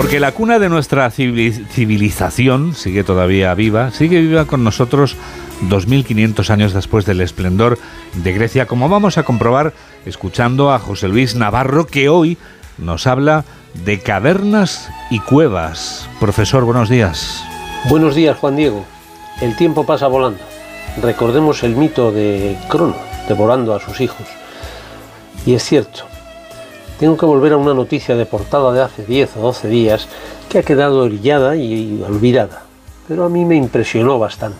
Porque la cuna de nuestra civilización sigue todavía viva, sigue viva con nosotros 2.500 años después del esplendor de Grecia, como vamos a comprobar escuchando a José Luis Navarro, que hoy nos habla de cavernas y cuevas. Profesor, buenos días. Buenos días, Juan Diego. El tiempo pasa volando. Recordemos el mito de Crono, devorando a sus hijos. Y es cierto, tengo que volver a una noticia de portada de hace 10 o 12 días que ha quedado orillada y olvidada, pero a mí me impresionó bastante.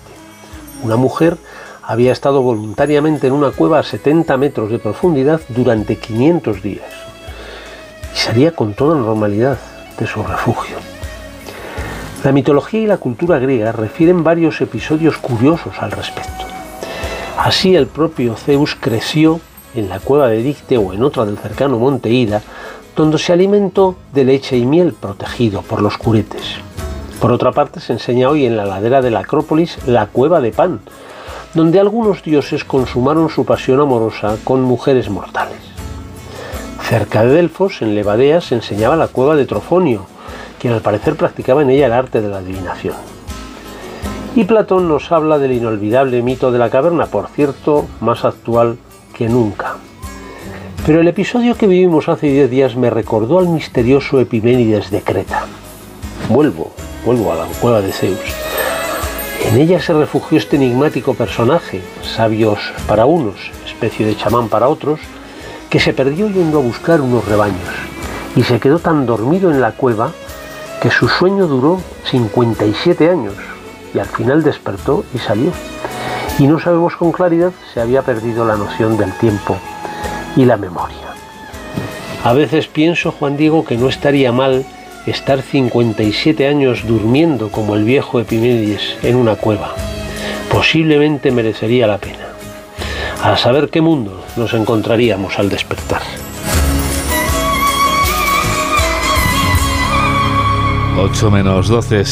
Una mujer había estado voluntariamente en una cueva a 70 metros de profundidad durante 500 días y salía con toda normalidad de su refugio. La mitología y la cultura griega refieren varios episodios curiosos al respecto. Así el propio Zeus creció en la cueva de Dicte o en otra del cercano monte Ida, donde se alimentó de leche y miel protegido por los curetes. Por otra parte, se enseña hoy en la ladera de la Acrópolis la cueva de Pan, donde algunos dioses consumaron su pasión amorosa con mujeres mortales. Cerca de Delfos, en Levadea, se enseñaba la cueva de Trofonio, quien al parecer practicaba en ella el arte de la adivinación. Y Platón nos habla del inolvidable mito de la caverna, por cierto, más actual nunca. Pero el episodio que vivimos hace 10 días me recordó al misterioso Epiménides de Creta. Vuelvo, vuelvo a la cueva de Zeus. En ella se refugió este enigmático personaje, sabios para unos, especie de chamán para otros, que se perdió yendo a buscar unos rebaños y se quedó tan dormido en la cueva que su sueño duró 57 años y al final despertó y salió y no sabemos con claridad si había perdido la noción del tiempo y la memoria. A veces pienso, Juan Diego, que no estaría mal estar 57 años durmiendo como el viejo Epimenides en una cueva. Posiblemente merecería la pena. A saber qué mundo nos encontraríamos al despertar. 8 menos 12,